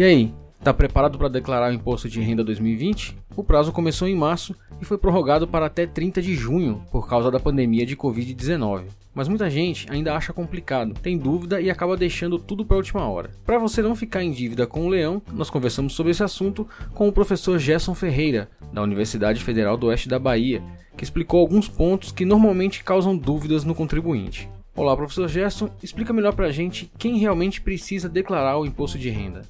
E aí, está preparado para declarar o imposto de renda 2020? O prazo começou em março e foi prorrogado para até 30 de junho por causa da pandemia de Covid-19. Mas muita gente ainda acha complicado, tem dúvida e acaba deixando tudo para a última hora. Para você não ficar em dívida com o leão, nós conversamos sobre esse assunto com o professor Gerson Ferreira, da Universidade Federal do Oeste da Bahia, que explicou alguns pontos que normalmente causam dúvidas no contribuinte. Olá, professor Gerson, explica melhor para a gente quem realmente precisa declarar o imposto de renda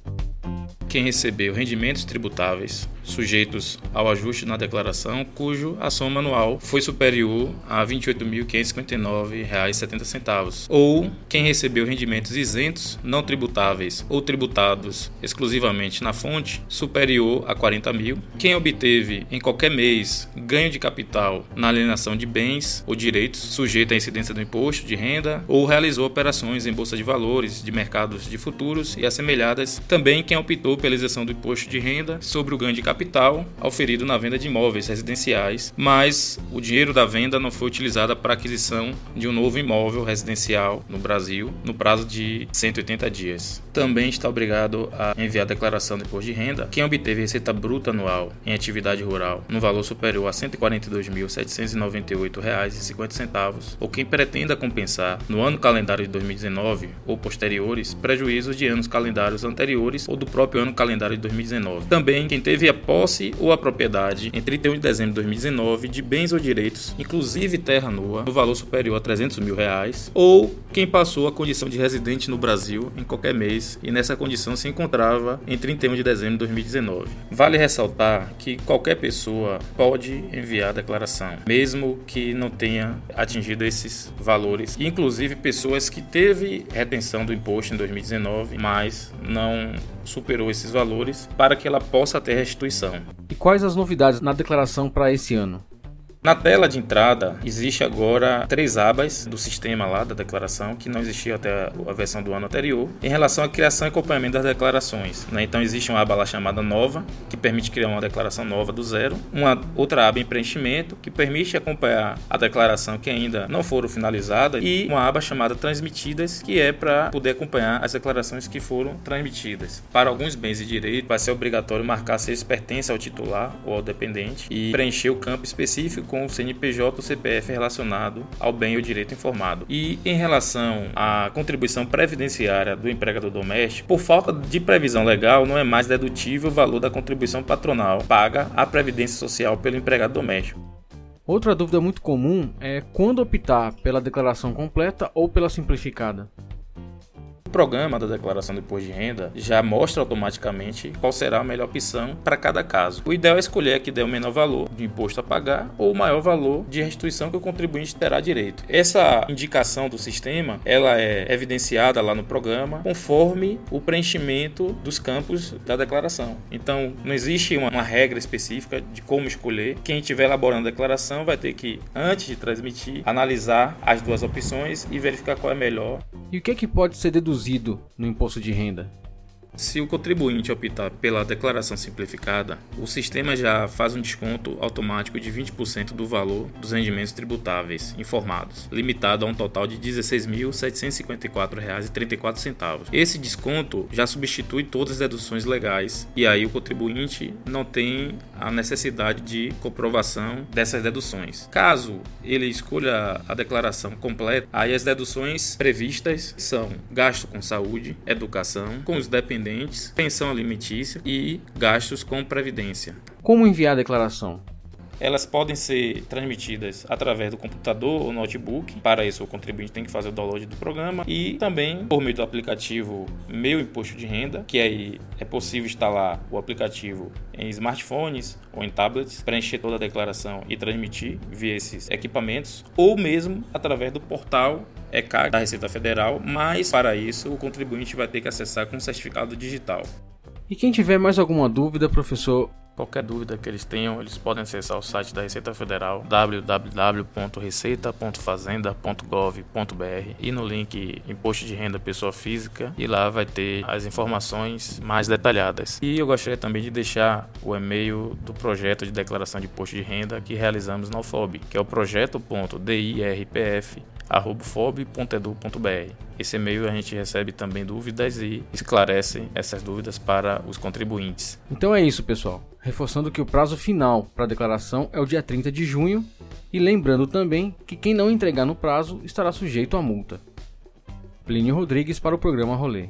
quem recebeu rendimentos tributáveis sujeitos ao ajuste na declaração, cujo a soma anual foi superior a R$ 28.559,70, ou quem recebeu rendimentos isentos, não tributáveis ou tributados exclusivamente na fonte, superior a 40 mil, quem obteve em qualquer mês ganho de capital na alienação de bens ou direitos sujeito à incidência do imposto de renda, ou realizou operações em bolsa de valores, de mercados de futuros e assemelhadas, também quem optou pela isenção do imposto de renda sobre o ganho de capital auferido na venda de imóveis residenciais, mas o dinheiro da venda não foi utilizado para aquisição de um novo imóvel residencial no Brasil no prazo de 180 dias. Também está obrigado a enviar declaração de imposto de renda quem obteve receita bruta anual em atividade rural no valor superior a R$ 142.798,50 ou quem pretenda compensar no ano calendário de 2019 ou posteriores prejuízos de anos calendários anteriores ou do próprio ano no calendário de 2019. Também quem teve a posse ou a propriedade em 31 de dezembro de 2019 de bens ou direitos, inclusive terra nua, no valor superior a 300 mil reais, ou quem passou a condição de residente no Brasil em qualquer mês e nessa condição se encontrava em 31 de dezembro de 2019. Vale ressaltar que qualquer pessoa pode enviar a declaração, mesmo que não tenha atingido esses valores, inclusive pessoas que teve retenção do imposto em 2019, mas não superou esses valores para que ela possa ter restituição. E quais as novidades na declaração para esse ano? Na tela de entrada, existe agora três abas do sistema lá da declaração, que não existia até a versão do ano anterior, em relação à criação e acompanhamento das declarações. Né? Então existe uma aba lá chamada Nova, que permite criar uma declaração nova do zero, uma outra aba em preenchimento, que permite acompanhar a declaração que ainda não foram finalizadas, e uma aba chamada Transmitidas, que é para poder acompanhar as declarações que foram transmitidas. Para alguns bens e direitos, vai ser obrigatório marcar se eles pertencem ao titular ou ao dependente e preencher o campo específico com o CNPJ ou CPF relacionado ao bem ou direito informado. E em relação à contribuição previdenciária do empregador doméstico, por falta de previsão legal, não é mais dedutível o valor da contribuição patronal paga à Previdência Social pelo empregado doméstico. Outra dúvida muito comum é quando optar pela declaração completa ou pela simplificada programa da declaração de imposto de renda já mostra automaticamente qual será a melhor opção para cada caso. O ideal é escolher a que der o menor valor de imposto a pagar ou o maior valor de restituição que o contribuinte terá direito. Essa indicação do sistema ela é evidenciada lá no programa conforme o preenchimento dos campos da declaração. Então não existe uma, uma regra específica de como escolher. Quem estiver elaborando a declaração vai ter que, antes de transmitir, analisar as duas opções e verificar qual é melhor. E o que, é que pode ser deduzido reduzido no imposto de renda. Se o contribuinte optar pela declaração simplificada, o sistema já faz um desconto automático de 20% do valor dos rendimentos tributáveis informados, limitado a um total de R$ 16.754,34. Esse desconto já substitui todas as deduções legais e aí o contribuinte não tem a necessidade de comprovação dessas deduções. Caso ele escolha a declaração completa, aí as deduções previstas são gasto com saúde, educação, com os dependentes dependentes, pensão alimentícia e gastos com previdência. Como enviar a declaração? Elas podem ser transmitidas através do computador ou notebook. Para isso, o contribuinte tem que fazer o download do programa e também por meio do aplicativo Meu Imposto de Renda, que aí é possível instalar o aplicativo em smartphones ou em tablets, preencher toda a declaração e transmitir via esses equipamentos, ou mesmo através do portal ECAG da Receita Federal, mas para isso o contribuinte vai ter que acessar com certificado digital. E quem tiver mais alguma dúvida, professor, Qualquer dúvida que eles tenham, eles podem acessar o site da Receita Federal www.receita.fazenda.gov.br e no link Imposto de Renda Pessoa Física e lá vai ter as informações mais detalhadas. E eu gostaria também de deixar o e-mail do projeto de declaração de imposto de renda que realizamos na UFOB, que é o projeto.dirpf fob.edu.br. Esse e-mail a gente recebe também dúvidas e esclarece essas dúvidas para os contribuintes. Então é isso, pessoal. Reforçando que o prazo final para a declaração é o dia 30 de junho e lembrando também que quem não entregar no prazo estará sujeito a multa. Plínio Rodrigues para o programa Rolê.